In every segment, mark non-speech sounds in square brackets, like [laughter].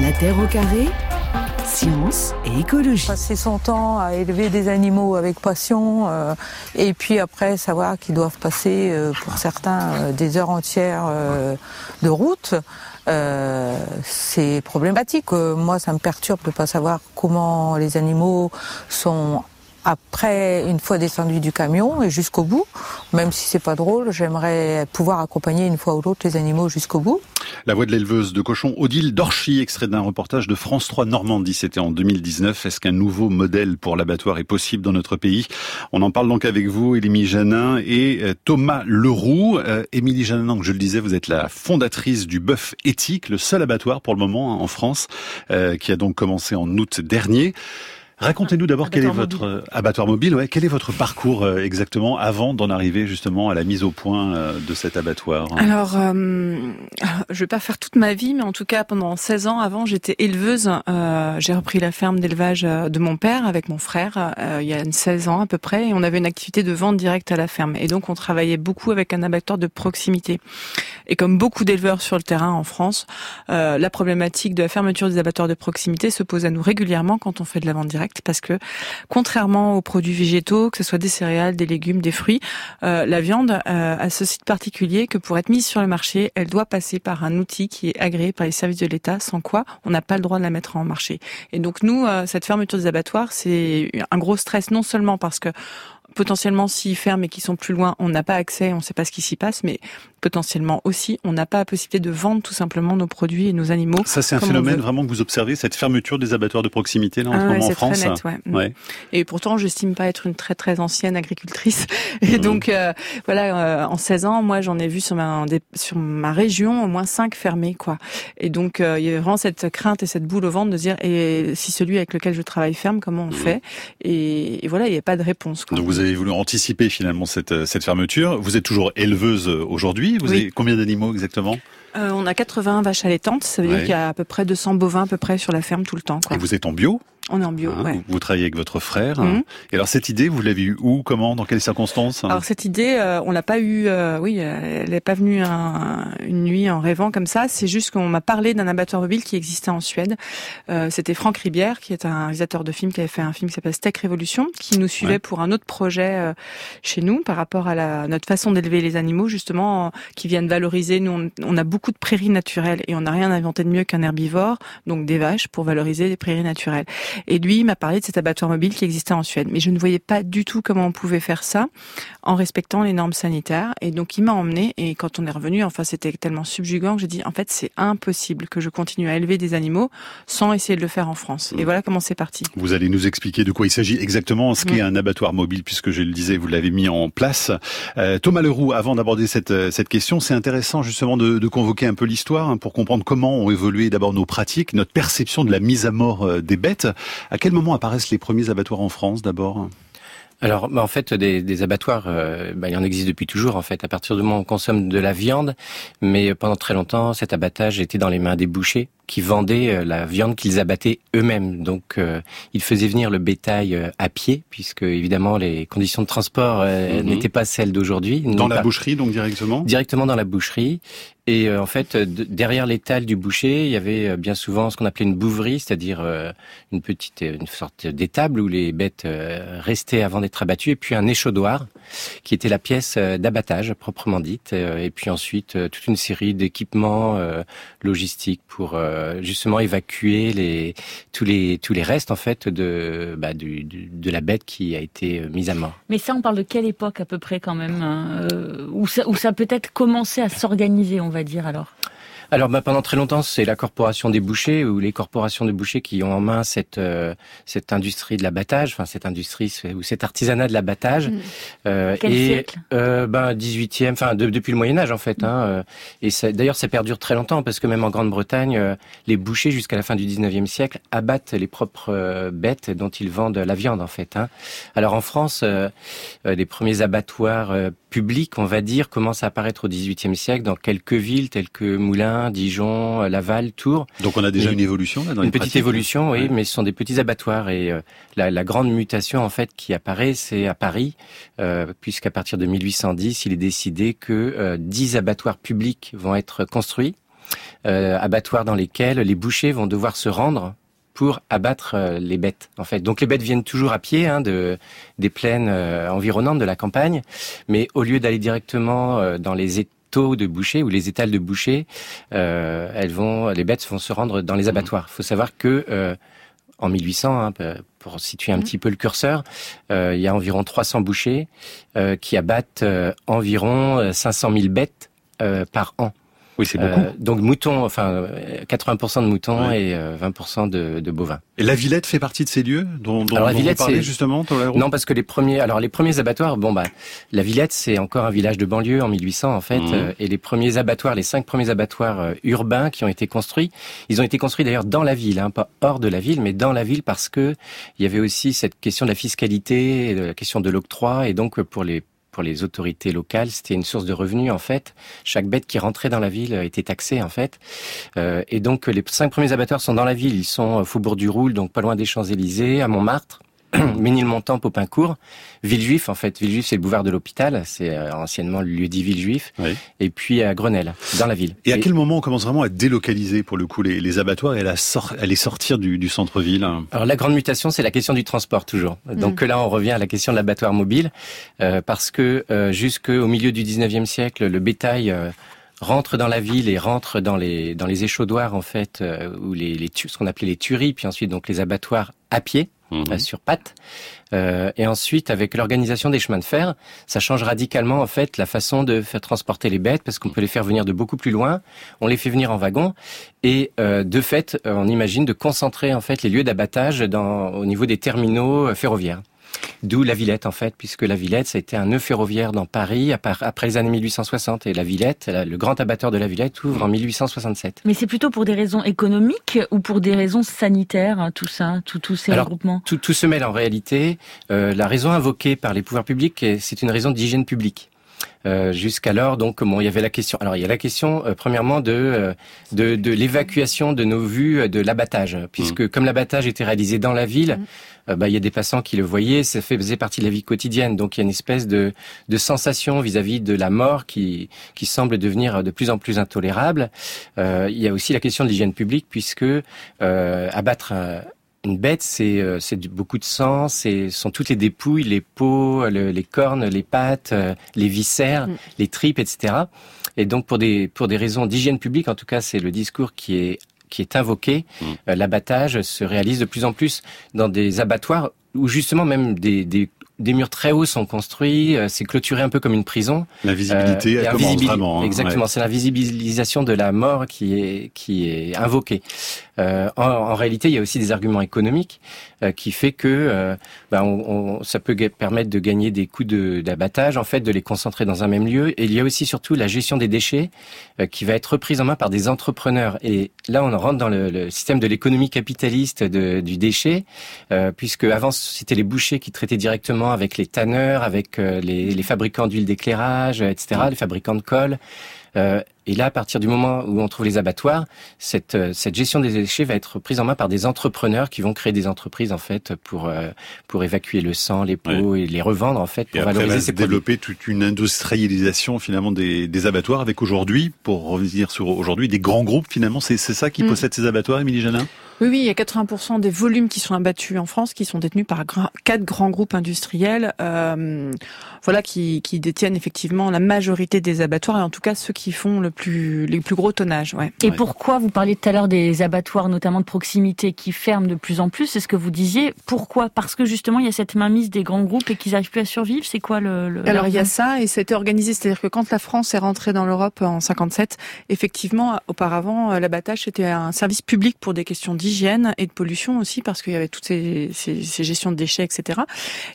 La Terre au carré, science et écologie. Passer son temps à élever des animaux avec passion euh, et puis après savoir qu'ils doivent passer euh, pour certains euh, des heures entières de route, c'est problématique. Moi, ça me perturbe de pas savoir comment les animaux sont après, une fois descendus du camion et jusqu'au bout, même si c'est pas drôle, j'aimerais pouvoir accompagner une fois ou l'autre les animaux jusqu'au bout. La voix de l'éleveuse de cochons Odile Dorchy, extrait d'un reportage de France 3 Normandie, c'était en 2019. Est-ce qu'un nouveau modèle pour l'abattoir est possible dans notre pays? On en parle donc avec vous, Émilie Janin et euh, Thomas Leroux. Euh, Émilie Janin, donc je le disais, vous êtes la fondatrice du Bœuf Éthique, le seul abattoir pour le moment hein, en France, euh, qui a donc commencé en août dernier. Racontez-nous d'abord quel est votre euh, abattoir mobile. Ouais, quel est votre parcours euh, exactement avant d'en arriver justement à la mise au point euh, de cet abattoir? Alors, euh, je vais pas faire toute ma vie, mais en tout cas, pendant 16 ans avant, j'étais éleveuse. Euh, j'ai repris la ferme d'élevage euh, de mon père avec mon frère euh, il y a 16 ans à peu près, et on avait une activité de vente directe à la ferme. Et donc, on travaillait beaucoup avec un abattoir de proximité. Et comme beaucoup d'éleveurs sur le terrain en France, euh, la problématique de la fermeture des abattoirs de proximité se pose à nous régulièrement quand on fait de la vente directe, parce que contrairement aux produits végétaux, que ce soit des céréales, des légumes, des fruits, euh, la viande euh, a ce site particulier que pour être mise sur le marché, elle doit passer par un outil qui est agréé par les services de l'État, sans quoi on n'a pas le droit de la mettre en marché. Et donc nous, euh, cette fermeture des abattoirs, c'est un gros stress, non seulement parce que potentiellement s'ils ferment et qu'ils sont plus loin, on n'a pas accès, on ne sait pas ce qui s'y passe, mais potentiellement aussi, on n'a pas la possibilité de vendre tout simplement nos produits et nos animaux. Ça, c'est un phénomène vraiment que vous observez, cette fermeture des abattoirs de proximité là en Ah ce moment en France. très net, ouais. Mm. Ouais. Et pourtant, j'estime pas être une très très ancienne agricultrice. [laughs] Et Mhm. donc, euh, voilà, euh, en 16 ans, moi, j'en ai vu sur ma sur ma région au moins 5 fermés, quoi. Et donc, euh, il y avait vraiment cette crainte et cette boule au ventre de dire, et si celui avec lequel je travaille ferme, comment on fait? Et, et voilà, il n'y a pas de réponse. Quoi. Donc vous avez voulu anticiper finalement cette, euh, cette fermeture. Vous êtes toujours éleveuse euh, aujourd'hui. Vous Oui. avez combien d'animaux exactement? Euh, on a 80 vaches allaitantes, ça veut Ouais. dire qu'il y a à peu près 200 bovins à peu près sur la ferme tout le temps. Quoi. Et vous êtes en bio? On est en bio, hein, ouais. vous, vous travaillez avec votre frère. Mhm. Et alors cette idée, vous l'avez eue où Comment Dans quelles circonstances Alors cette idée, euh, on l'a pas eu. euh, oui, euh, elle n'est pas venue un- une nuit en rêvant comme ça. C'est juste qu'on m'a parlé d'un abattoir mobile qui existait en Suède. Euh, C'était Franck Ribière, qui est un réalisateur de films, qui avait fait un film qui s'appelle Steak Révolution, qui nous suivait Ouais. pour un autre projet chez nous par rapport à la, notre façon d'élever les animaux, justement, qui viennent valoriser. Nous, on, on a beaucoup de prairies naturelles et on n'a rien inventé de mieux qu'un herbivore, donc des vaches, pour valoriser les prairies naturelles. Et lui, il m'a parlé de cet abattoir mobile qui existait en Suède. Mais je ne voyais pas du tout comment on pouvait faire ça en respectant les normes sanitaires. Et donc, il m'a emmené. Et quand on est revenu, enfin, c'était tellement subjugant que j'ai dit, en fait, c'est impossible que je continue à élever des animaux sans essayer de le faire en France. Et voilà comment c'est parti. Vous allez nous expliquer de quoi il s'agit exactement, ce qu'est Mhm. un abattoir mobile, puisque je le disais, vous l'avez mis en place. Euh, Thomas Leroux, avant d'aborder cette, euh, cette question, c'est intéressant justement de, de convoquer un peu l'histoire hein, pour comprendre comment ont évolué d'abord nos pratiques, notre perception de la mise à mort euh, des bêtes. À quel moment apparaissent les premiers abattoirs en France d'abord? Alors, bah, en fait, des, abattoirs, euh, bah, il en existe depuis toujours. En fait, à partir du moment où on consomme de la viande, mais pendant très longtemps, cet abattage était dans les mains des bouchers qui vendaient euh, la viande qu'ils abattaient eux-mêmes. Donc, euh, ils faisaient venir le bétail euh, à pied, puisque évidemment les conditions de transport euh, Mhm. n'étaient pas celles d'aujourd'hui. Dans la Pas- boucherie, donc directement? Directement dans la boucherie. Et euh, en fait, euh, de- derrière l'étal du boucher, il y avait euh, bien souvent ce qu'on appelait une bouverie, c'est-à-dire euh, une petite, une sorte d'étable où les bêtes euh, restaient avant d'être abattues, et puis un échaudoir qui était la pièce euh, d'abattage proprement dite, euh, et puis ensuite euh, toute une série d'équipements euh, logistiques pour euh, justement évacuer les tous les tous les restes en fait de bah, de la bête qui a été euh, mise à mort. Mais ça, on parle de quelle époque à peu près quand même hein, euh, Où ça, où ça peut-être commencé à s'organiser, on va dire alors? Alors bah, pendant très longtemps, c'est la corporation des bouchers ou les corporations de bouchers qui ont en main cette euh, cette industrie de l'abattage, enfin cette industrie ou cet artisanat de l'abattage. Mm. Euh, Quel et siècle? euh, ben 18e, enfin de- depuis le Moyen Âge en fait. Hein, euh, et d'ailleurs ça perdure très longtemps parce que même en Grande-Bretagne, euh, les bouchers jusqu'à la fin du 19e siècle abattent les propres euh, bêtes dont ils vendent la viande en fait. Hein. Alors en France, les premiers abattoirs publics, on va dire, commencent à apparaître au 18e siècle dans quelques villes telles que Moulins, Dijon, euh, Laval, Tours. Donc on a déjà Mais- une évolution là dans Une les petite pratiques évolution, oui, Ouais. mais ce sont des petits abattoirs et euh, la, la grande mutation en fait qui apparaît, c'est à Paris, euh, puisqu'à partir de 1810, il est décidé que euh, 10 abattoirs publics vont être construits. abattoirs dans lesquels les bouchers vont devoir se rendre pour abattre les bêtes en fait. Donc les bêtes viennent toujours à pied hein, de des plaines environnantes de la campagne, mais au lieu d'aller directement dans les étaux de boucher ou les étals de boucher, elles vont les bêtes vont se rendre dans les mmh. abattoirs. Il faut savoir que en 1800, hein, pour situer un mmh. petit peu le curseur, euh, il y a environ 300 bouchers euh, qui abattent euh, environ 500 000 bêtes par an. Oui, c'est beaucoup. Euh, donc moutons, enfin 80% de moutons et 20% euh, de, de, bovins. Et la Villette fait partie de ces lieux dont, dont, alors, la Villette, vous justement Non, parce que les premiers, alors les premiers abattoirs, bon bah la Villette c'est encore un village de banlieue en 1800 en fait, mmh. euh, et les premiers abattoirs, les cinq premiers abattoirs urbains qui ont été construits, ils ont été construits d'ailleurs dans la ville, hein, pas hors de la ville, mais dans la ville parce que il y avait aussi cette question de la fiscalité, de la question de l'octroi, et donc pour les pour les autorités locales, c'était une source de revenus en fait. Chaque bête qui rentrait dans la ville était taxée en fait. Euh, et donc les cinq premiers abattoirs sont dans la ville. Ils sont au Faubourg du Roule, donc pas loin des Champs-Élysées, à Montmartre. [clears throat] Ménilmontant, Popincourt, Villejuif en fait. Villejuif c'est le boulevard de l'hôpital, c'est euh, anciennement le lieu dit Villejuif. Et puis à Grenelle, dans la ville. Et, à quel moment on commence vraiment à délocaliser pour le coup les, abattoirs et à, à les sortir du, centre-ville Alors la grande mutation c'est la question du transport toujours. Donc mm. là on revient à la question de l'abattoir mobile euh, parce que euh, jusqu'au milieu du 19e siècle le bétail rentre dans la ville et rentre dans les dans les échaudoirs en fait ou les, les ce qu'on appelait les tueries puis ensuite donc les abattoirs à pied Mhm. sur pattes. Euh, et ensuite, avec l'organisation des chemins de fer, ça change radicalement en fait la façon de faire transporter les bêtes parce qu'on peut les faire venir de beaucoup plus loin. On les fait venir en wagon et euh, de fait, on imagine de concentrer en fait les lieux d'abattage au niveau des terminaux euh, ferroviaires. D'où la Villette en fait, puisque la Villette, ça a été un nœud ferroviaire dans Paris après les années 1860 et la Villette, le grand abatteur de la Villette ouvre en 1867. Mais c'est plutôt pour des raisons économiques ou pour des raisons sanitaires, tout ça, tous ces regroupements? tout, tout se mêle en réalité. Euh, la raison invoquée par les pouvoirs publics, c'est une raison d'hygiène publique. Euh, jusqu'alors. Donc, bon, il y avait la question. Alors, il y a la question, euh, premièrement, de euh, de, de l'évacuation de nos vues de l'abattage, puisque mmh. comme l'abattage était réalisé dans la ville, mmh. bah, il y a des passants qui le voyaient, ça faisait partie de la vie quotidienne. Donc, il y a une espèce de de sensation vis-à-vis de la mort qui qui semble devenir de plus en plus intolérable. il y a aussi la question de l'hygiène publique, puisque abattre une bête, c'est euh, c'est beaucoup de sang, c'est sont toutes les dépouilles, les peaux, les cornes, les pattes, euh, les viscères, mm. les tripes, etc. Et donc pour des pour des raisons d'hygiène publique, en tout cas, c'est le discours qui est qui est invoqué. Mm. Euh, l'abattage se réalise de plus en plus dans des abattoirs où justement même des, des des murs très hauts sont construits, euh, c'est clôturé un peu comme une prison. La visibilité, euh, vraiment. Hein, exactement, c'est la visibilisation de la mort qui est qui est invoquée. Euh, en, en, réalité, il y a aussi des arguments économiques euh, qui fait que euh, ben, on, on, ça peut permettre de gagner des coûts d'abattage, en fait, de les concentrer dans un même lieu. Et il y a aussi surtout la gestion des déchets qui va être reprise en main par des entrepreneurs. Et là, on rentre dans le, le système de l'économie capitaliste de, du déchet, puisque avant c'était les bouchers qui traitaient directement avec les tanneurs, avec euh, les, les fabricants d'huile d'éclairage, etc., les fabricants de colle. Euh, et là, à partir du moment où on trouve les abattoirs, cette, euh, cette gestion des déchets va être prise en main par des entrepreneurs qui vont créer des entreprises en fait pour euh, pour évacuer le sang, les peaux et les revendre en fait pour et valoriser ces développer toute une industrialisation finalement des, des abattoirs avec aujourd'hui, pour revenir sur aujourd'hui, des grands groupes finalement. C'est ça qui mm. possède ces abattoirs, Émilie Janin oui, oui, il y a 80% des volumes qui sont abattus en France qui sont détenus par quatre grands groupes industriels, euh, voilà, qui, qui, détiennent effectivement la majorité des abattoirs et en tout cas ceux qui font le plus, les plus gros tonnages. Ouais. Et pourquoi vous parliez tout à l'heure des abattoirs, notamment de proximité, qui ferment de plus en plus C'est ce que vous disiez. Pourquoi? Parce que justement il y a cette mainmise des grands groupes et qu'ils n'arrivent plus à survivre. C'est quoi le, le Alors il y a ça et c'était organisé, c'est-à-dire que quand la France est rentrée dans l'Europe en 57, effectivement, auparavant l'abattage c'était un service public pour des questions d'hygiène et de pollution aussi parce qu'il y avait toutes ces, ces, ces, gestions de déchets, etc.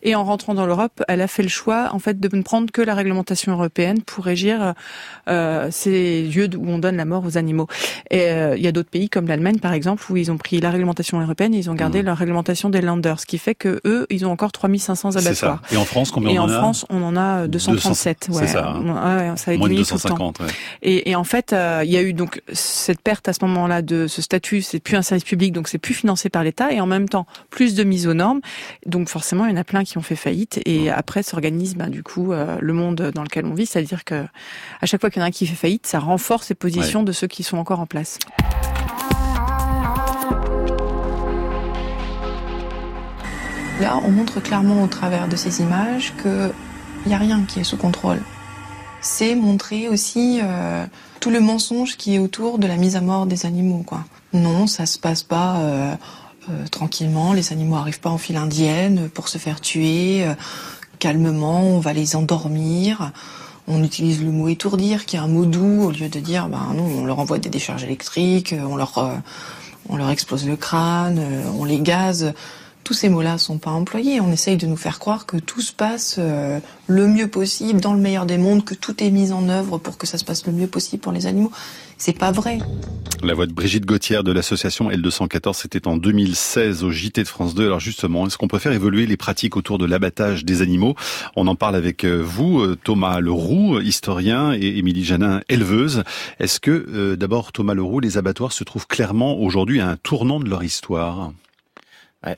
Et en rentrant dans l'Europe, elle a fait le choix en fait de ne prendre que la réglementation européenne pour régir euh, ces lieux où on donne la mort aux animaux. Et euh, il y a d'autres pays comme l'Allemagne par exemple où ils ont pris la réglementation européenne, et ils ont gardé mmh. leur réglementation des landers, ce qui fait que eux, ils ont encore 3500 abattoirs. Et en France, combien et on en, en France, on en a 237. Ouais. C'est ça. Hein. Ouais, ça a été Moins de 250. Ouais. Et, et, en fait, euh, il y a eu donc cette perte à ce moment-là de ce statut. C'est plus un service public, donc c'est plus financé par l'État, et en même temps plus de mise aux normes. Donc forcément, il y en a plein qui ont fait faillite. Et après s'organise, ben, du coup, euh, le monde dans lequel on vit, c'est-à-dire que à chaque fois qu'il y en a un qui fait faillite, ça renforce les positions de ceux qui sont encore en place. Là, on montre clairement au travers de ces images qu'il n'y a rien qui est sous contrôle. C'est montrer aussi euh, tout le mensonge qui est autour de la mise à mort des animaux. Quoi. Non, ça se passe pas euh, euh, tranquillement. Les animaux arrivent pas en file indienne pour se faire tuer. calmement, on va les endormir. On utilise le mot étourdir, qui est un mot doux, au lieu de dire, ben non, on leur envoie des décharges électriques, on leur, on leur explose le crâne, on les gaze tous ces mots-là sont pas employés. On essaye de nous faire croire que tout se passe euh, le mieux possible, dans le meilleur des mondes, que tout est mis en œuvre pour que ça se passe le mieux possible pour les animaux. C'est pas vrai. La voix de Brigitte Gauthier de l'association L214, c'était en 2016 au JT de France 2. Alors justement, est-ce qu'on peut faire évoluer les pratiques autour de l'abattage des animaux? On en parle avec euh, vous, euh, Thomas Leroux, historien, et Émilie Janin, éleveuse. Est-ce que, d'abord, Thomas Leroux, les abattoirs se trouvent clairement aujourd'hui à un tournant de leur histoire?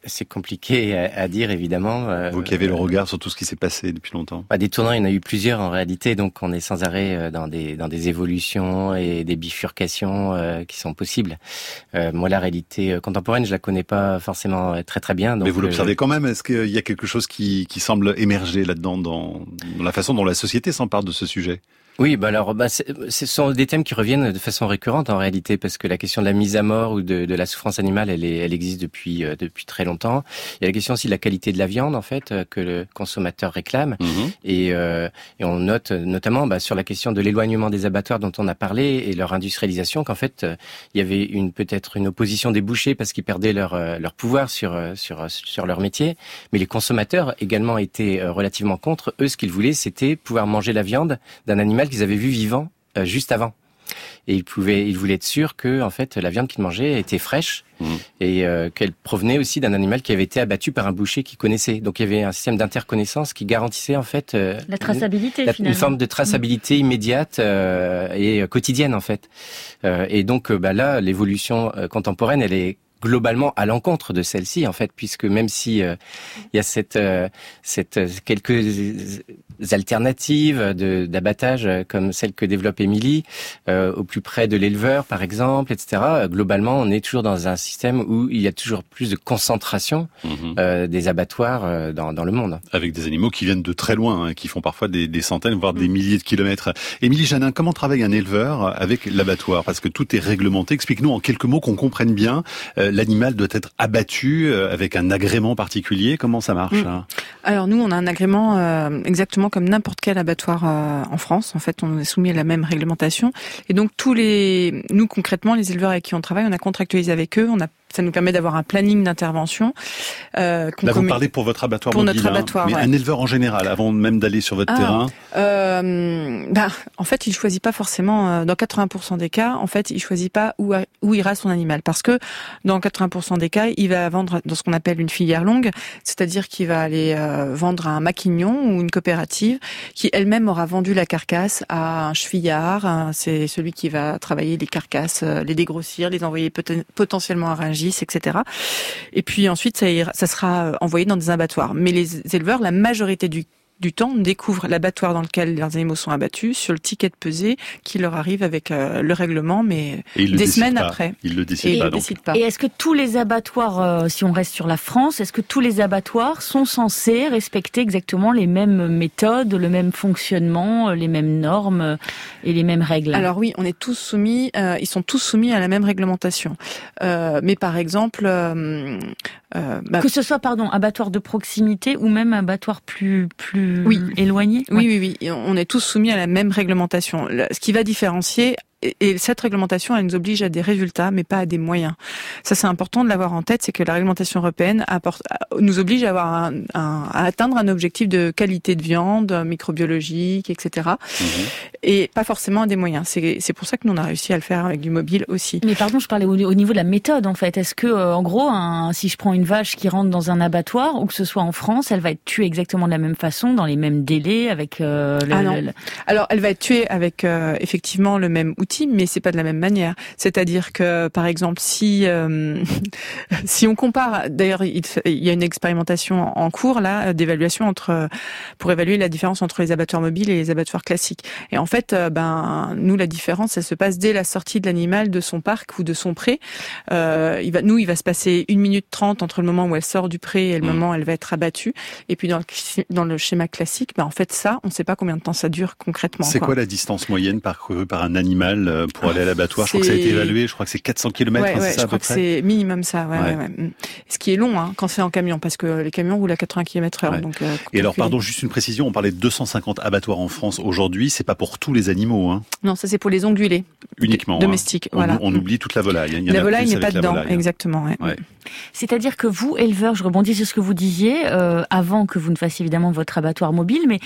C'est compliqué à, dire évidemment. Euh, Vous qui avez le regard sur tout ce qui s'est passé depuis longtemps. Bah, des tournants, il y en a eu plusieurs en réalité, donc on est sans arrêt euh, dans des dans des évolutions et des bifurcations euh, qui sont possibles. moi, la réalité contemporaine, je la connais pas forcément très très bien. Donc, Mais vous l'observez quand même. Est-ce qu'il y a quelque chose qui qui semble émerger là-dedans dans, dans la façon dont la société s'empare de ce sujet? Oui, bah alors, bah, ce sont des thèmes qui reviennent de façon récurrente en réalité, parce que la question de la mise à mort ou de, de la souffrance animale, elle, est, elle existe depuis euh, depuis très longtemps. Il y a la question aussi de la qualité de la viande, en fait, euh, que le consommateur réclame, mhm. et, euh, et, on note notamment bah, sur la question de l'éloignement des abattoirs dont on a parlé et leur industrialisation, qu'en fait, il y avait une peut-être une opposition des bouchers parce qu'ils perdaient leur leur pouvoir sur sur sur leur métier, mais les consommateurs également étaient relativement contre. Eux, ce qu'ils voulaient, c'était pouvoir manger la viande d'un animal qu'ils avaient vu vivant euh, juste avant. Et ils pouvaient, ils voulaient être sûrs que en fait la viande qu'ils mangeaient était fraîche mmh. et euh, qu'elle provenait aussi d'un animal qui avait été abattu par un boucher qu'ils connaissait. Donc il y avait un système d'interconnaissance qui garantissait en fait euh, la traçabilité, une, une forme de traçabilité mmh. immédiate et quotidienne en fait. et donc bah là, l'évolution contemporaine, elle est globalement à l'encontre de celle-ci en fait puisque même si il y a cette cette quelques alternatives d'abattage euh, comme celle que développe Émilie, euh, au plus près de l'éleveur par exemple, etc. Globalement, on est toujours dans un système où il y a toujours plus de concentration euh, des abattoirs euh, dans, dans, le monde. Avec des animaux qui viennent de très loin, hein, qui font parfois des, des centaines, voire des mm. milliers de kilomètres. Émilie Janin, comment travaille un éleveur avec l'abattoir? Parce que tout est réglementé. Explique-nous en quelques mots qu'on comprenne bien. L'animal doit être abattu avec un agrément particulier. Comment ça marche mm. Alors nous, on a un agrément exactement comme n'importe quel abattoir euh, en France. En fait, on est soumis à la même réglementation. Et donc tous les, nous concrètement, les éleveurs avec qui on travaille, on a contractualisé avec eux, on a ça nous permet d'avoir un planning d'intervention. Euh, Là, vous parlez pour votre abattoir pour notre hein. abattoir, mais un éleveur en général, avant même d'aller sur votre ah, terrain. Euh, bah, en fait, il choisit pas forcément. Euh, dans 80% des cas, en fait, il choisit pas où où ira son animal, parce que dans 80% des cas, il va vendre dans ce qu'on appelle une filière longue, c'est-à-dire qu'il va aller euh, vendre à un maquignon ou une coopérative qui elle-même aura vendu la carcasse à un chevillard. C'est celui qui va travailler les carcasses, euh, les dégrossir, les envoyer potentiellement à Rungis etc. Et puis ensuite, ça, ça sera euh, envoyé dans des abattoirs. Mais les éleveurs, la majorité du du temps, découvrent l'abattoir dans lequel leurs animaux sont abattus sur le ticket de pesée qui leur arrive avec euh, le règlement, mais des semaines après. Ils le décident pas, Et est-ce que tous les abattoirs, euh, si on reste sur la France, est-ce que tous les abattoirs sont censés respecter exactement les mêmes méthodes, le même fonctionnement, euh, les mêmes normes et les mêmes règles? Alors oui, on est tous soumis, ils sont tous soumis à la même réglementation. mais par exemple, bah que ce soit pardon abattoir de proximité ou même abattoir plus plus oui. éloignés Oui, oui, oui. On est tous soumis à la même réglementation. Ce qui va différencier et cette réglementation, elle nous oblige à des résultats, mais pas à des moyens. Ça, c'est important de l'avoir en tête, c'est que la réglementation européenne apporte, nous oblige à, avoir un, à atteindre un objectif de qualité de viande, microbiologique, etc. Mhm. Et pas forcément à des moyens. C'est pour ça que nous, on a réussi à le faire avec du mobile aussi. Mais pardon, je parlais au, niveau de la méthode, en fait. Est-ce que, euh, en gros, un, si je prends une vache qui rentre dans un abattoir, ou que ce soit en France, elle va être tuée exactement de la même façon, dans les mêmes délais, avec euh, le, ah non. Alors, elle va être tuée avec euh, effectivement le même outil mais c'est pas de la même manière. C'est-à-dire que, par exemple, si euh, [laughs] si on compare, d'ailleurs, il, y a une expérimentation en cours là d'évaluation entre pour évaluer la différence entre les abattoirs mobiles et les abattoirs classiques. Et en fait, euh, ben nous la différence, elle se passe dès la sortie de l'animal de son parc ou de son pré. Euh, il va, nous, il va se passer une minute trente entre le moment où elle sort du pré et le mmh. moment où elle va être abattue. Et puis dans le, dans le schéma classique, ben en fait ça, on ne sait pas combien de temps ça dure concrètement. C'est quoi la distance moyenne parcourue par un animal euh, pour aller à l'abattoir Je crois que ça a été évalué. Je crois que c'est 400 km. Ouais, ouais, ça, je crois que c'est minimum ça. Ouais, mmh. Ce qui est long hein, quand c'est en camion, parce que les camions roulent à 80 km/h. Donc. Euh, et alors, pardon, juste une précision. On parlait de 250 abattoirs en France aujourd'hui. C'est pas pour tous les animaux. Hein. Non, ça c'est pour les ongulés. Uniquement. Hein. Domestiques. voilà. On, oublie toute la volaille. la volaille n'est pas dedans, exactement. C'est-à-dire que vous, éleveurs, je rebondis sur ce que vous disiez, euh, avant que vous ne fassiez évidemment votre abattoir mobile, mais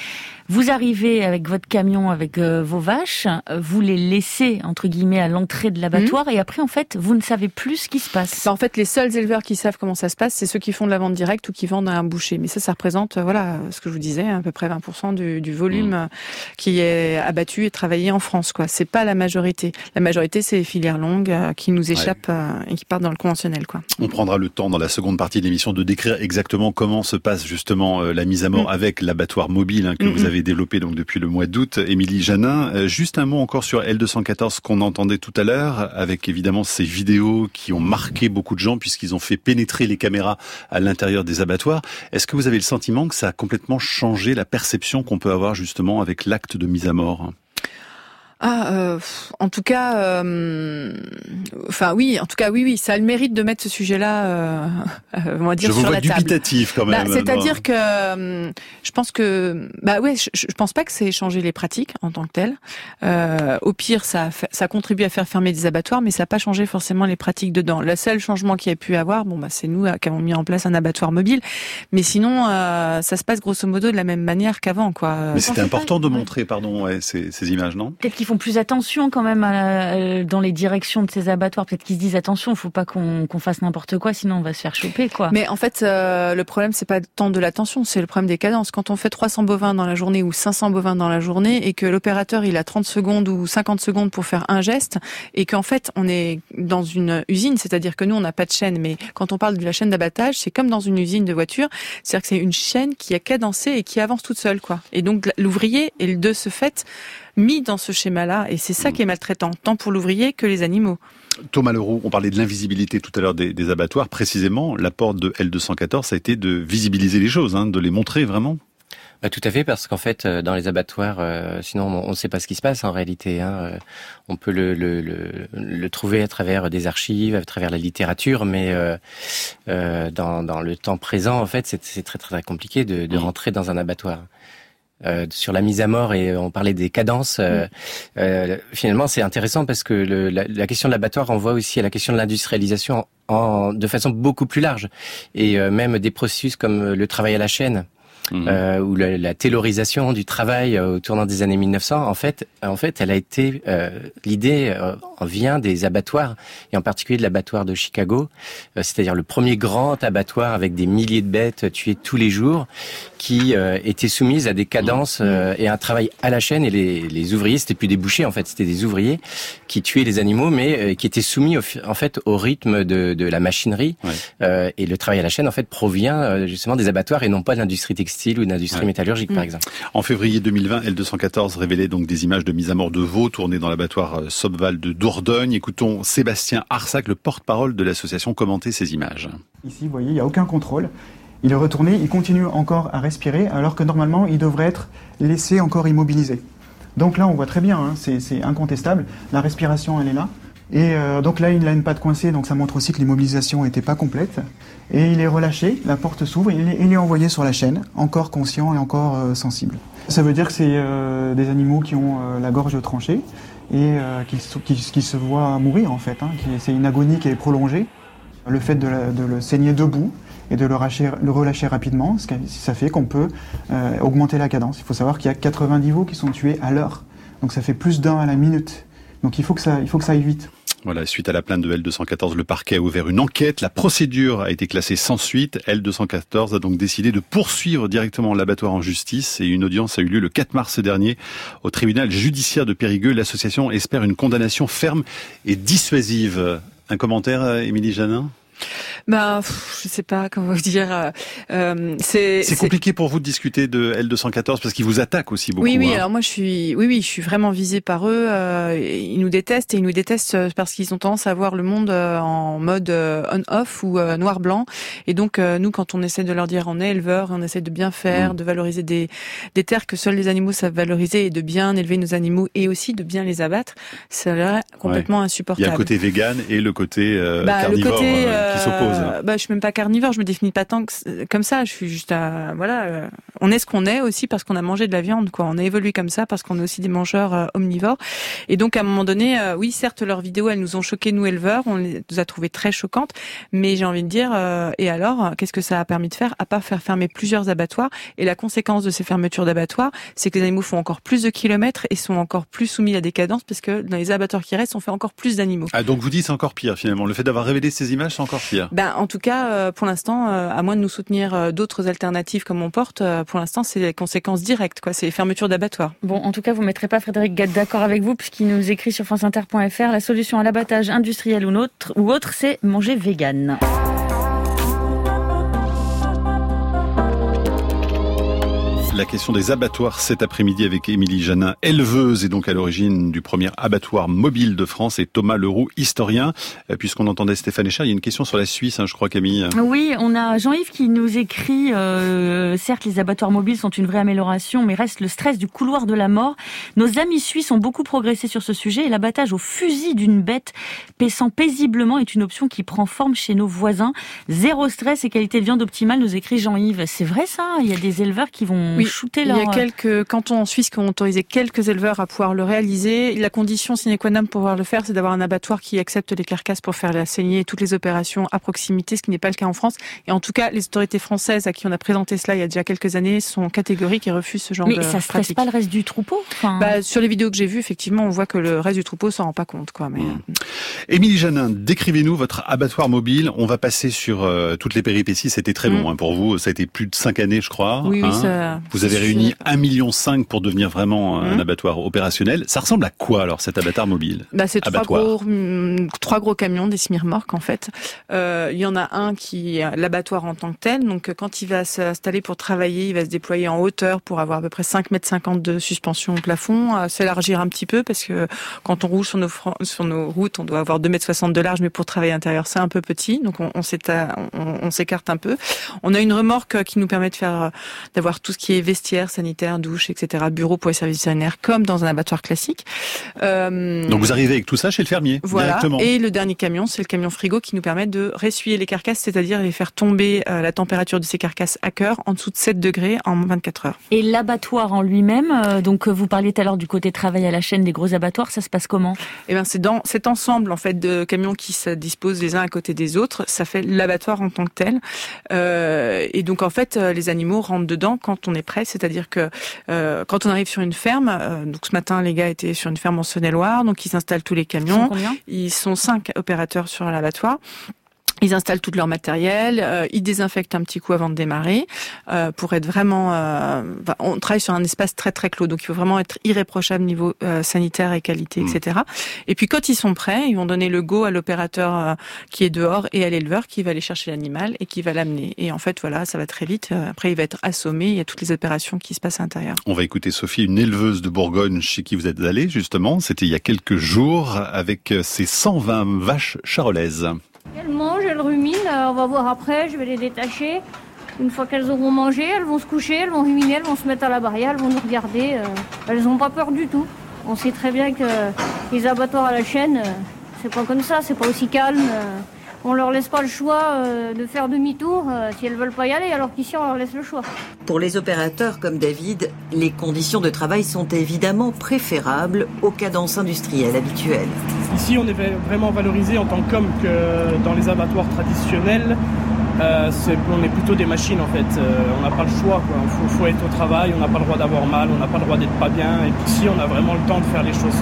vous arrivez avec votre camion, avec euh, vos vaches, vous les laissez, entre guillemets, à l'entrée de l'abattoir, mhm. et après, en fait, vous ne savez plus ce qui se passe. Bah, en fait, les seuls éleveurs qui savent comment ça se passe, c'est ceux qui font de la vente directe ou qui vendent à un boucher. Mais ça, ça représente, euh, voilà, ce que je vous disais, à peu près 20% du, du volume mhm. qui est abattu et travaillé en France, quoi. C'est pas la majorité. La majorité, c'est les filières longues qui nous échappent et qui partent dans le conventionnel, quoi. On prendra le temps dans la seconde partie de l'émission de décrire exactement comment se passe justement euh, la mise à mort mm. avec l'abattoir mobile hein, que vous avez développé donc depuis le mois d'août. Émilie Janin, euh, juste un mot encore sur L214 qu'on entendait tout à l'heure, avec évidemment ces vidéos qui ont marqué beaucoup de gens puisqu'ils ont fait pénétrer les caméras à l'intérieur des abattoirs. Est-ce que vous avez le sentiment que ça a complètement changé la perception qu'on peut avoir justement avec l'acte de mise à mort? Ah, euh, en tout cas, euh, enfin oui, en tout cas oui, oui, ça a le mérite de mettre ce sujet-là, euh, [laughs] euh on va dire je sur vois la dubitatif quand même. Bah, C'est-à-dire que euh, je pense que, bah ouais, je, je pense pas que c'est changer les pratiques en tant que telles. Euh, au pire, ça ça contribue à faire fermer des abattoirs, mais ça n'a pas changé forcément les pratiques dedans. Le seul changement qui a pu avoir, bon bah c'est nous qui avons mis en place un abattoir mobile, mais sinon ça se passe grosso modo de la même manière qu'avant, quoi. Mais c'était important de montrer, pardon, ouais, ces, ces images, non? Plus attention quand même à, dans les directions de ces abattoirs. Peut-être qu'ils se disent attention, il faut pas qu'on fasse n'importe quoi, sinon on va se faire choper. Mais en fait, euh, le problème c'est pas tant de l'attention, c'est le problème des cadences. Quand on fait 300 bovins dans la journée ou 500 bovins dans la journée et que l'opérateur il a 30 secondes ou 50 secondes pour faire un geste et qu'en fait on est dans une usine, c'est-à-dire que nous on n'a pas de chaîne, mais quand on parle de la chaîne d'abattage, c'est comme dans une usine de voiture, c'est-à-dire que c'est une chaîne qui est cadencée et qui avance toute seule, quoi. Et donc l'ouvrier est de ce fait mis dans ce schéma-là. Et c'est ça qui est maltraitant, tant pour l'ouvrier que les animaux. Thomas Leroux, on parlait de l'invisibilité tout à l'heure des, abattoirs. Précisément, l'apport de L214, ça a été de visibiliser les choses, hein, de les montrer vraiment. Bah, tout à fait, parce qu'en fait, euh, dans les abattoirs, euh, sinon on ne sait pas ce qui se passe en réalité. Hein. Euh, on peut le, le, le, trouver à travers des archives, à travers la littérature, mais dans, dans, le temps présent, en fait, c'est très, très compliqué de, de mmh. rentrer dans un abattoir. Euh, sur la mise à mort et on parlait des cadences. Euh, euh, finalement, c'est intéressant parce que le, la, la, question de l'abattoir renvoie aussi à la question de l'industrialisation en, de façon beaucoup plus large et même des processus comme le travail à la chaîne. Mhm. euh, ou la, la, taylorisation du travail euh, au tournant des années 1900, en fait, en fait, elle a été euh, l'idée euh, vient des abattoirs et en particulier de l'abattoir de Chicago, euh, c'est-à-dire le premier grand abattoir avec des milliers de bêtes tuées tous les jours, qui était soumise à des cadences mhm. et un travail à la chaîne. Et les, les ouvriers, c'était plus des bouchers en fait, c'était des ouvriers qui tuaient les animaux, mais qui étaient soumis au, en fait au rythme de, de la machinerie. et le travail à la chaîne en fait provient justement des abattoirs et non pas de l'industrie textile ou d'industrie métallurgique, par mm. exemple. En février 2020, L214 révélait donc des images de mise à mort de veaux tournées dans l'abattoir euh, Sobval de Dordogne. Écoutons Sébastien Arsac, le porte-parole de l'association, commenter ces images. Ici, vous voyez, il n'y a aucun contrôle. Il est retourné, il continue encore à respirer, alors que normalement, il devrait être laissé encore immobilisé. Donc là, on voit très bien, hein, c'est incontestable. La respiration, elle est là. Et euh, donc là, il n'a une patte coincée, donc ça montre aussi que l'immobilisation n'était pas complète. Et il est relâché, la porte s'ouvre, et il est, envoyé sur la chaîne, encore conscient et encore euh, sensible. Ça veut dire que c'est euh, des animaux qui ont la gorge tranchée et qui, se voient mourir en fait. Hein, c'est une agonie qui est prolongée. Le fait de, le saigner debout et de le, le relâcher rapidement, ça fait qu'on peut augmenter la cadence. Il faut savoir qu'il y a 90 veaux qui sont tués à l'heure. Donc ça fait plus d'un à la minute Donc il faut que ça, il faut que ça aille vite. Voilà, suite à la plainte de L214, le parquet a ouvert une enquête. La procédure a été classée sans suite. L214 a donc décidé de poursuivre directement l'abattoir en justice et une audience a eu lieu le 4 mars dernier au tribunal judiciaire de Périgueux. L'association espère une condamnation ferme et dissuasive. Un commentaire, Émilie Janin? Bah, je sais pas comment vous dire. Euh, euh c'est compliqué pour vous de discuter de L214 parce qu'ils vous attaquent aussi beaucoup. Oui, oui. Hein. Alors moi, je suis, oui, oui, je suis vraiment visée par eux. Euh, ils nous détestent et ils nous détestent euh, parce qu'ils ont tendance à voir le monde euh, en mode on-off ou noir-blanc. Et donc, nous, quand on essaie de leur dire, on est éleveur, on essaie de bien faire, mm. de valoriser des, des terres que seuls les animaux savent valoriser et de bien élever nos animaux et aussi de bien les abattre, c'est complètement insupportable. Il y a le côté vegan et le côté bah, carnivore qui s'oppose. Euh, bah, je suis même pas carnivore, je me définis pas tant que, comme ça. Je suis juste à, voilà, euh, on est ce qu'on est aussi parce qu'on a mangé de la viande, quoi. On a évolué comme ça parce qu'on est aussi des mangeurs euh, omnivores. Et donc, à un moment donné, oui, certes, leurs vidéos, elles nous ont choqués, nous éleveurs, on les a trouvées très choquantes. Mais j'ai envie de dire, et alors, qu'est-ce que ça a permis de faire? À part faire fermer plusieurs abattoirs Et la conséquence de ces fermetures d'abattoirs, c'est que les animaux font encore plus de kilomètres et sont encore plus soumis à des cadences parce que dans les abattoirs qui restent, on fait encore plus d'animaux. Ah, donc vous dites c'est encore pire finalement. Le fait d'avoir révélé ces images, c'est encore pire. Ben, en tout cas, euh, pour l'instant, euh, à moins de nous soutenir euh, d'autres alternatives comme on porte, pour l'instant, c'est les conséquences directes, quoi. C'est les fermetures d'abattoirs. Bon, en tout cas, vous mettrez pas Frédéric Gatt d'accord avec vous, puisqu'il nous écrit sur franceinter.fr la solution à l'abattage industriel ou autre, ou autre c'est manger vegan. La question des abattoirs cet après-midi avec Émilie Janin, éleveuse et donc à l'origine du premier abattoir mobile de France et Thomas Leroux, historien. Euh, puisqu'on entendait Stéphane Echer, il y a une question sur la Suisse, hein, je crois Camille. Oui, on a Jean-Yves qui nous écrit, euh, certes les abattoirs mobiles sont une vraie amélioration, mais reste le stress du couloir de la mort. Nos amis suisses ont beaucoup progressé sur ce sujet et l'abattage au fusil d'une bête paissant paisiblement est une option qui prend forme chez nos voisins. Zéro stress et qualité de viande optimale, nous écrit Jean-Yves. C'est vrai ça? Il y a des éleveurs qui vont il y a quelques cantons en Suisse qui ont autorisé quelques éleveurs à pouvoir le réaliser. La condition sine qua non pour pouvoir le faire, c'est d'avoir un abattoir qui accepte les carcasses pour faire la saignée et toutes les opérations à proximité, ce qui n'est pas le cas en France. Et en tout cas, les autorités françaises à qui on a présenté cela il y a déjà quelques années sont catégoriques et refusent ce genre de Mais ça stresse pas le reste du troupeau bah, Sur les vidéos que j'ai vues, effectivement, on voit que le reste du troupeau s'en rend pas compte. Quoi. Mais... Mmh. Émilie Janin, décrivez-nous votre abattoir mobile. On va passer sur euh, toutes les péripéties. C'était très long mmh. hein, pour vous. Ça a été plus de cinq années, je crois. Oui, hein. ça, vous avez réuni un million cinq pour devenir vraiment un mmh. abattoir opérationnel. Ça ressemble à quoi alors cet abattoir mobile? Bah, C'est trois gros, mmh, trois gros camions, des semi-remorques en fait. Euh, il y en a un qui est l'abattoir en tant que tel. Donc quand il va s'installer pour travailler, il va se déployer en hauteur pour avoir à peu près 5 mètres 50 de suspension au plafond, euh, s'élargir un petit peu parce que quand on roule sur nos, sur nos routes, on doit avoir 2 mètres 60 de large, mais pour travailler à l'intérieur, c'est un peu petit. Donc on, on s'écarte un peu. On a une remorque qui nous permet de faire d'avoir tout ce qui est vestiaire, sanitaire, douche, etc., bureau pour les services vétérinaires, comme dans un abattoir classique. Euh, Donc vous arrivez avec tout ça chez le fermier voilà. directement. Et le dernier camion, c'est le camion frigo qui nous permet de ressuyer les carcasses, c'est-à-dire les faire tomber euh, la température de ces carcasses à cœur en dessous de 7 degrés en 24 heures. Et l'abattoir en lui-même, euh, donc vous parliez tout à l'heure du côté travail à la chaîne des gros abattoirs, ça se passe comment? Eh ben c'est dans cet ensemble en fait de camions qui se disposent les uns à côté des autres, ça fait l'abattoir en tant que tel. Euh, et donc en fait, les animaux rentrent dedans quand on est c'est-à-dire que euh, quand on arrive sur une ferme, euh, donc ce matin les gars étaient sur une ferme en Saône-et-Loire, donc ils installent tous les camions. Ils sont cinq opérateurs sur l'abattoir. Ils installent tout leur matériel, euh, ils désinfectent un petit coup avant de démarrer euh, pour être vraiment. Euh, on travaille sur un espace très très clos, donc il faut vraiment être irréprochable niveau euh, sanitaire et qualité, etc. Mm. Et puis quand ils sont prêts, ils vont donner le go à l'opérateur euh, qui est dehors et à l'éleveur qui va aller chercher l'animal et qui va l'amener. Et en fait, voilà, ça va très vite. Après, il va être assommé. Il y a toutes les opérations qui se passent à l'intérieur. On va écouter Sophie, une éleveuse de Bourgogne chez qui vous êtes allée justement. C'était il y a quelques jours avec ses 120 vaches charolaises. Elles mangent, elles ruminent, euh, on va voir après, je vais les détacher. Une fois qu'elles auront mangé, elles vont se coucher, elles vont ruminer, elles vont se mettre à la barrière, elles vont nous regarder. Euh, elles n'ont pas peur du tout. On sait très bien que les abattoirs à la chaîne, euh, c'est pas comme ça, c'est pas aussi calme. On leur laisse pas le choix de faire demi-tour si elles veulent pas y aller, alors qu'ici on leur laisse le choix. Pour les opérateurs comme David, les conditions de travail sont évidemment préférables aux cadences industrielles habituelles. Ici, on est vraiment valorisé en tant qu'homme que dans les abattoirs traditionnels. Euh, on est plutôt des machines en fait. Euh, on n'a pas le choix. Il faut, être au travail. On n'a pas le droit d'avoir mal. On n'a pas le droit d'être pas bien. Et ici, on a vraiment le temps de faire les choses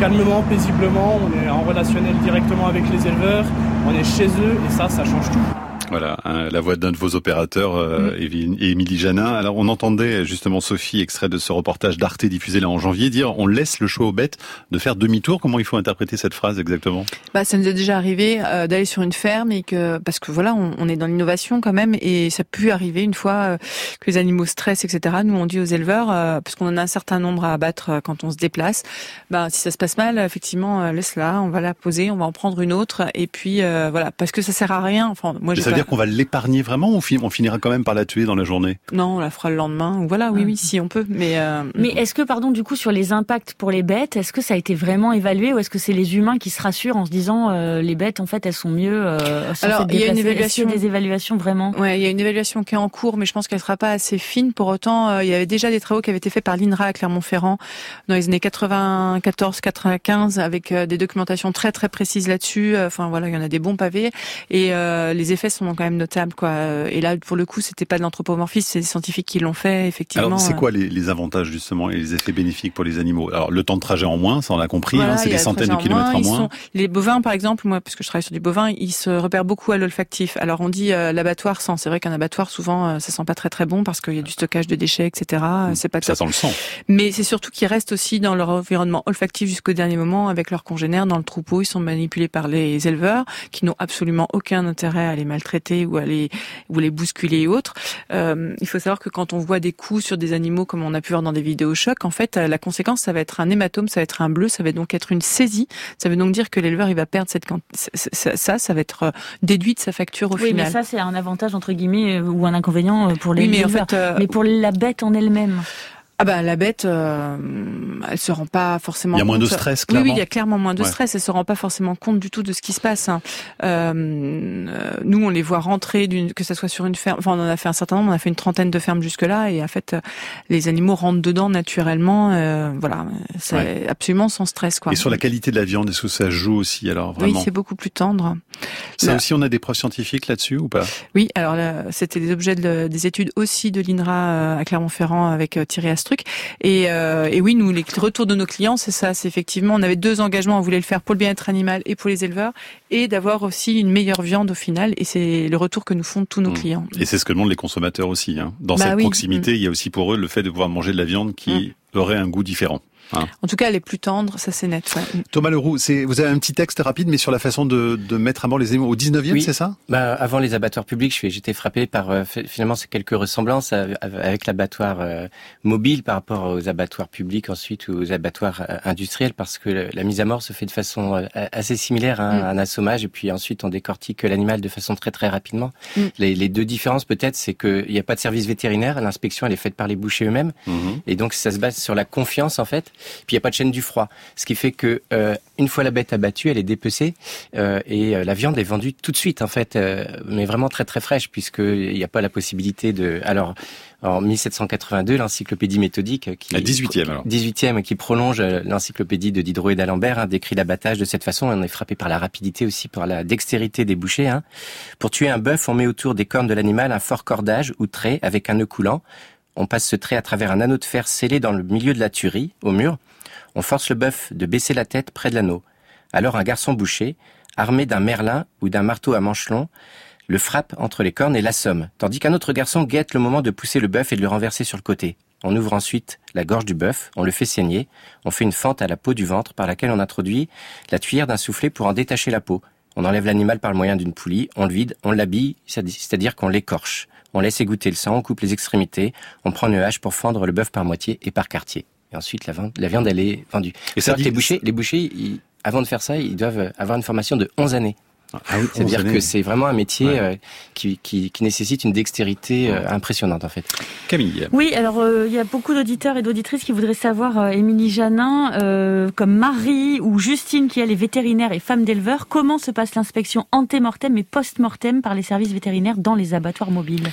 calmement, paisiblement, on est en relationnel directement avec les éleveurs, on est chez eux et ça, ça change tout. Voilà, hein, la voix d'un de vos opérateurs, euh, mm. Émilie Janin. Alors, on entendait justement Sophie, extrait de ce reportage d'Arte diffusé là en janvier, dire on laisse le choix aux bêtes de faire demi-tour. Comment il faut interpréter cette phrase exactement? Bah, ça nous est déjà arrivé euh, d'aller sur une ferme et que parce que voilà, on, est dans l'innovation quand même et ça peut arriver une fois euh, que les animaux stressent, etc. Nous, on dit aux éleveurs parce qu'on en a un certain nombre à abattre quand on se déplace. Bah, si ça se passe mal, effectivement, laisse-la, on va la poser, on va en prendre une autre et puis voilà, parce que ça sert à rien. Enfin, moi, j'ai qu'on va l'épargner vraiment ou on finira quand même par la tuer dans la journée? Non, on la fera le lendemain. Voilà, oui, oui, ah. si on peut. Mais euh, mais est-ce que, pardon, du coup, sur les impacts pour les bêtes, est-ce que ça a été vraiment évalué ou est-ce que c'est les humains qui se rassurent en se disant euh, les bêtes, en fait, elles sont mieux euh, Alors, il y a une évaluation, des évaluations vraiment? Ouais, il y a une évaluation qui est en cours, mais je pense qu'elle sera pas assez fine. Pour autant, il y avait déjà des travaux qui avaient été faits par l'INRA à Clermont-Ferrand dans les années 94-95 avec des documentations très très précises là-dessus. Enfin voilà, il y en a des bons pavés et les effets sont quand même notable quoi. Et là pour le coup c'était pas de l'anthropomorphisme, c'est des scientifiques qui l'ont fait effectivement. Alors c'est quoi les, les, avantages justement et les effets bénéfiques pour les animaux? Alors le temps de trajet en moins, ça on l'a compris, hein, c'est des centaines de kilomètres en moins. Sont, les bovins par exemple, moi parce que je travaille sur du bovin, ils se repèrent beaucoup à l'olfactif. Alors on dit euh, l'abattoir sent, c'est vrai qu'un abattoir souvent euh, ça sent pas très très bon parce qu'il y a du stockage de déchets etc. Mmh. C'est pas ça sent le sang. Mais c'est surtout qu'ils restent aussi dans leur environnement olfactif jusqu'au dernier moment avec leurs congénères dans le troupeau. Ils sont manipulés par les éleveurs qui n'ont absolument aucun intérêt à les maltraiter ou à les ou les bousculer et autres. Euh, il faut savoir que quand on voit des coups sur des animaux comme on a pu voir dans des vidéos chocs, en fait, la conséquence, ça va être un hématome, ça va être un bleu, ça va donc être une saisie. Ça veut donc dire que l'éleveur, il va perdre cette ça, ça va être euh, déduit de sa facture au final. Oui, mais ça, c'est un avantage entre guillemets euh, ou un inconvénient pour les oui, mais En fait, mais pour la bête en elle-même. Ah bah la bête, euh, elle se rend pas forcément. Il y a moins de stress, clairement. Oui, oui, il y a clairement moins de stress. Elle se rend pas forcément compte du tout de ce qui se passe. Hein. Euh, nous, on les voit rentrer, d'une, que ça soit sur une ferme. Enfin, on en a fait un certain nombre. On a fait une trentaine de fermes jusque là, et en fait, les animaux rentrent dedans naturellement. Euh, voilà, c'est absolument sans stress, quoi. Et sur la qualité de la viande, est-ce que ça joue aussi alors vraiment Oui, c'est beaucoup plus tendre. Ça aussi, on a des preuves scientifiques là-dessus ou pas? Oui, alors là, c'était des objets de, des études aussi de l'INRA euh, à Clermont-Ferrand avec Thierry Astro et, euh, et oui, nous, les retours de nos clients, c'est ça. C'est effectivement, on avait deux engagements. On voulait le faire pour le bien-être animal et pour les éleveurs, et d'avoir aussi une meilleure viande au final. Et c'est le retour que nous font tous nos mmh. clients. Et c'est ce que demandent les consommateurs aussi. Hein. Dans bah cette proximité, mmh. il y a aussi pour eux le fait de pouvoir manger de la viande qui mmh. aurait un goût différent. Hein. En tout cas, elle est plus tendre, ça c'est net. Thomas Leroux, vous avez un petit texte rapide, mais sur la façon de, de mettre à mort les animaux au 19e, c'est ça? Bah, Avant les abattoirs publics, j'étais frappé par euh, finalement ces quelques ressemblances avec l'abattoir euh, mobile par rapport aux abattoirs publics ensuite ou aux abattoirs euh, industriels, parce que la mise à mort se fait de façon assez similaire hein, mm. à un assommage, et puis ensuite on décortique l'animal de façon très très rapidement. Mm. Les, les, deux différences peut-être, c'est qu'il n'y a pas de service vétérinaire, l'inspection elle est faite par les bouchers eux-mêmes, mm-hmm. et donc ça se base sur la confiance en fait. Puis il n'y a pas de chaîne du froid, ce qui fait que euh, une fois la bête abattue, elle est dépecée euh, et euh, la viande est vendue tout de suite en fait, mais vraiment très très fraîche puisqu'il n'y a pas la possibilité de. Alors en 1782, l'encyclopédie méthodique qui la 18e alors. 18e qui prolonge l'encyclopédie de Diderot et d'Alembert hein, décrit l'abattage de cette façon. On est frappé par la rapidité aussi, par la dextérité des bouchers. Hein. Pour tuer un bœuf, on met autour des cornes de l'animal un fort cordage ou trait avec un nœud coulant. On passe ce trait à travers un anneau de fer scellé dans le milieu de la tuerie, au mur. On force le bœuf de baisser la tête près de l'anneau. Alors un garçon bouché, armé d'un merlin ou d'un marteau à manche le frappe entre les cornes et l'assomme, tandis qu'un autre garçon guette le moment de pousser le bœuf et de le renverser sur le côté. On ouvre ensuite la gorge du bœuf, on le fait saigner, on fait une fente à la peau du ventre par laquelle on introduit la tuyère d'un soufflet pour en détacher la peau. On enlève l'animal par le moyen d'une poulie, on le vide, on l'habille, c'est-à-dire qu'on l'écorche. On laisse égoutter le sang, on coupe les extrémités, on prend une hache pour fendre le bœuf par moitié et par quartier. Et ensuite, la viande, la viande elle est vendue. Et ça, les bouchers, les bouchers, avant de faire ça, ils doivent avoir une formation de 11 années. Ah oui, C'est-à-dire que c'est vraiment un métier euh, qui, qui, qui, nécessite une dextérité euh, impressionnante en fait. Camille. Oui, alors euh, il y a beaucoup d'auditeurs et d'auditrices qui voudraient savoir, Émilie Janin, comme Marie ou Justine qui elle est vétérinaire et femme d'éleveur, comment se passe l'inspection ante-mortem et post-mortem par les services vétérinaires dans les abattoirs mobiles?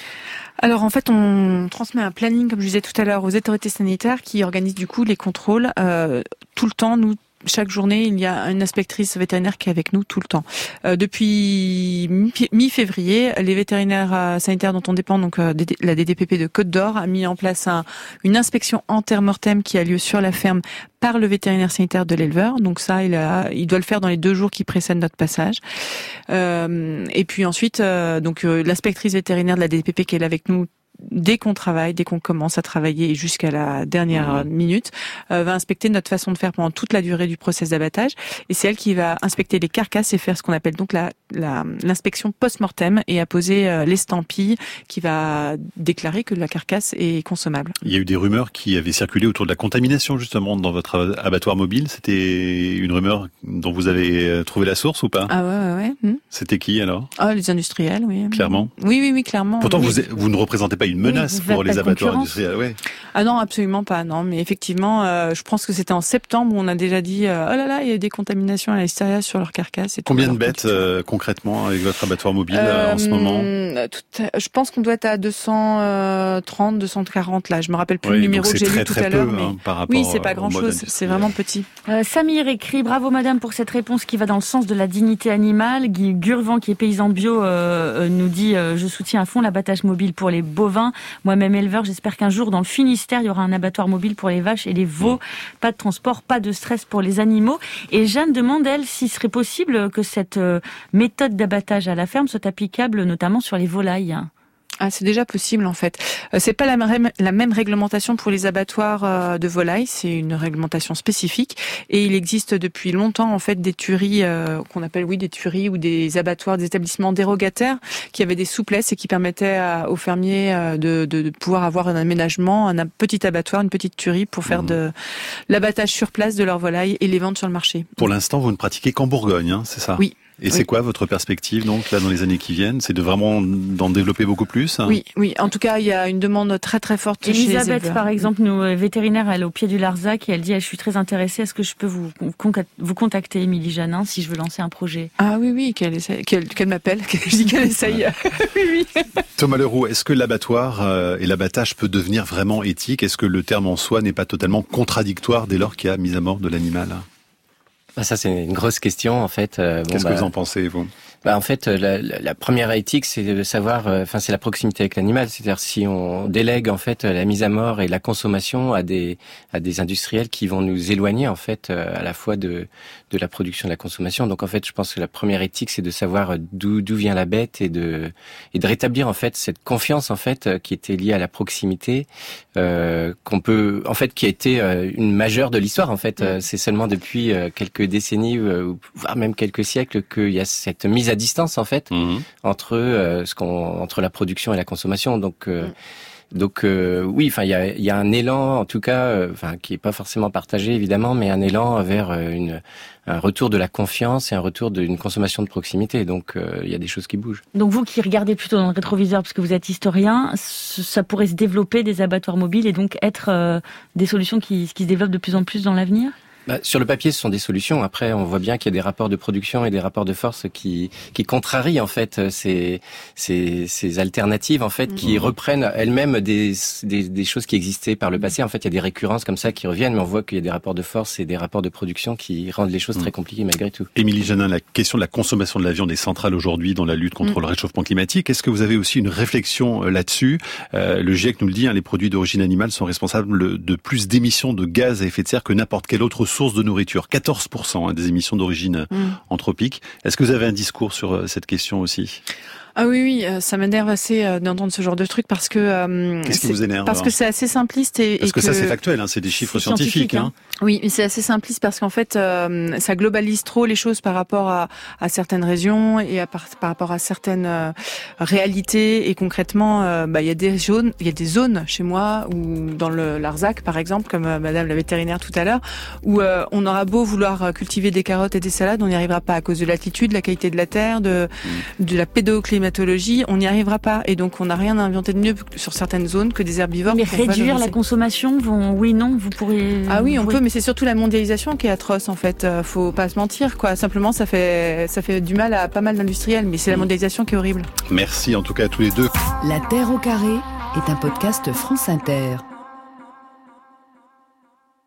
Alors en fait, on transmet un planning, comme je disais tout à l'heure, aux autorités sanitaires qui organisent du coup les contrôles euh, tout le temps. Nous, chaque journée, il y a une inspectrice vétérinaire qui est avec nous tout le temps. Euh, depuis mi-février, les vétérinaires sanitaires dont on dépend, donc la DDPP de Côte d'Or, a mis en place une inspection anter-mortem qui a lieu sur la ferme par le vétérinaire sanitaire de l'éleveur. Donc ça, il, a, il doit le faire dans les deux jours qui précèdent notre passage. Euh, et puis ensuite, euh, donc euh, l'inspectrice vétérinaire de la DPP qui est là avec nous dès qu'on travaille, dès qu'on commence à travailler jusqu'à la dernière mmh. minute, euh, va inspecter notre façon de faire pendant toute la durée du process d'abattage. Et c'est elle qui va inspecter les carcasses et faire ce qu'on appelle donc la l'inspection post-mortem et apposer euh, l'estampille qui va déclarer que la carcasse est consommable. Il y a eu des rumeurs qui avaient circulé autour de la contamination justement dans votre abattoir mobile. C'était une rumeur dont vous avez euh, trouvé la source ou pas? Ah ouais, ouais, ouais. Hmm. C'était qui alors? Ah, les industriels, oui. Clairement? Oui, oui, oui, clairement. Pourtant, Vous, vous ne représentez pas une menace pour les abattoirs industriels. Ouais. Ah non, absolument pas. Non, mais effectivement, euh, je pense que c'était en septembre où on a déjà dit oh là là, il y a des contaminations à l'extérieur sur leurs carcasses. Et Combien de bêtes concrètement avec votre abattoir mobile euh, en ce moment euh, Je pense qu'on doit être à 230, 240 là. Je me rappelle plus le numéro que j'ai lu tout à l'heure. Hein, oui, c'est pas grand chose. C'est vraiment petit. Euh, Samir écrit bravo madame pour cette réponse qui va dans le sens de la dignité animale. Guy Gurvan qui est paysan bio nous dit je soutiens à fond l'abattage mobile pour les bovins. Moi-même éleveur, j'espère qu'un jour dans le Finistère il y aura un abattoir mobile pour les vaches et les veaux. Mm. Pas de transport, pas de stress pour les animaux. Et Jeanne demande elle s'il serait possible que cette méthode d'abattage à la ferme soit applicable notamment sur les volailles. Ah, c'est déjà possible en fait. Euh, c'est pas la même, la même réglementation pour les abattoirs euh, de volailles, c'est une réglementation spécifique et il existe depuis longtemps en fait des tueries euh, qu'on appelle oui des tueries ou des abattoirs, des établissements dérogataires qui avaient des souplesses et qui permettaient aux fermiers de, de, pouvoir avoir un aménagement, un petit abattoir, une petite tuerie pour faire mmh. de l'abattage sur place de leurs volailles et les vendre sur le marché. Pour l'instant, vous ne pratiquez qu'en Bourgogne, hein, c'est ça? Oui. Et c'est quoi votre perspective donc là dans les années qui viennent? C'est de vraiment d'en développer beaucoup plus hein? Oui, oui. En tout cas, il y a une demande très très forte Elisabeth, chez les par exemple, nos euh, vétérinaires, elle est au pied du Larzac et elle dit Je suis très intéressée. Est-ce que je peux vous, vous contacter, Émilie Janin, si je veux lancer un projet? Ah oui, oui, qu'elle qu'elle m'appelle. [laughs] je dis qu'elle [laughs] essaye. [laughs] oui, oui. Thomas Leroux, est-ce que l'abattoir euh, et l'abattage peut devenir vraiment éthique? Est-ce que le terme en soi n'est pas totalement contradictoire dès lors qu'il y a mise à mort de l'animal? Bah, ça, c'est une grosse question, en fait. Euh, Qu'est-ce que bah, vous en pensez, vous bah, en fait, la, la, première éthique, c'est de savoir, euh, enfin, c'est la proximité avec l'animal. C'est-à-dire si on délègue en fait la mise à mort et la consommation à des à des industriels qui vont nous éloigner en fait euh, à la fois de de la production et de la consommation. Donc en fait, je pense que la première éthique, c'est de savoir d'où d'où vient la bête et de et de rétablir en fait cette confiance en fait qui était liée à la proximité, euh, qu'on peut en fait qui a été une majeure de l'histoire. En fait, c'est seulement depuis quelques décennies, voire même quelques siècles, qu'il y a cette mise à distance en fait mhm. entre euh, ce qu'on entre la production et la consommation. Donc euh, mm. Donc euh, oui, enfin il y a, y a, un élan en tout cas, enfin qui est pas forcément partagé évidemment, mais un élan vers une, un retour de la confiance et un retour d'une consommation de proximité. Donc il y a des choses qui bougent. Donc vous qui regardez plutôt dans le rétroviseur parce que vous êtes historien, ça pourrait se développer des abattoirs mobiles et donc être des solutions qui, qui se développent de plus en plus dans l'avenir? Bah, sur le papier, ce sont des solutions. Après, on voit bien qu'il y a des rapports de production et des rapports de force qui, qui contrarient en fait ces, ces, ces alternatives en fait, qui mhm. reprennent elles-mêmes des, des, des, choses qui existaient par le passé. En fait, il y a des récurrences comme ça qui reviennent, mais on voit qu'il y a des rapports de force et des rapports de production qui rendent les choses très mhm. compliquées malgré tout. Émilie Janin, la question de la consommation de la viande est centrale aujourd'hui dans la lutte contre mhm. le réchauffement climatique. Est-ce que vous avez aussi une réflexion euh, là-dessus? Euh, Le GIEC nous le dit, hein, les produits d'origine animale sont responsables de plus d'émissions de gaz à effet de serre que n'importe quelle autre source de nourriture. 14% hein, des émissions d'origine mm. anthropique. Est-ce que vous avez un discours sur euh, cette question aussi? Ah oui, oui, euh, ça m'énerve assez euh, d'entendre ce genre de truc parce que. Euh, Qu'est-ce qui vous énerve Parce que c'est assez simpliste et. Parce que, ça c'est factuel, hein, c'est des chiffres scientifiques. hein. Hein. Oui, mais c'est assez simpliste parce qu'en fait, ça globalise trop les choses par rapport à, à certaines régions et à par, par, rapport à certaines réalités. Et concrètement, bah, il y a des zones, il y a des zones chez moi ou dans le Larzac, par exemple, comme Madame la vétérinaire tout à l'heure, où on aura beau vouloir cultiver des carottes et des salades, on n'y arrivera pas à cause de l'altitude, de la qualité de la terre, de, mm. de la pédoclimatique on n'y arrivera pas. Et donc, on n'a rien à inventer de mieux sur certaines zones que des herbivores. Mais réduire la consommation, vont... oui, non, vous pourrez. Ah oui, on peut, mais c'est surtout la mondialisation qui est atroce en fait. Euh, faut pas se mentir, quoi. Simplement, ça fait ça fait du mal à pas mal d'industriels, mais c'est la mm. mondialisation qui est horrible. Merci en tout cas à tous les deux. La Terre au carré est un podcast France Inter.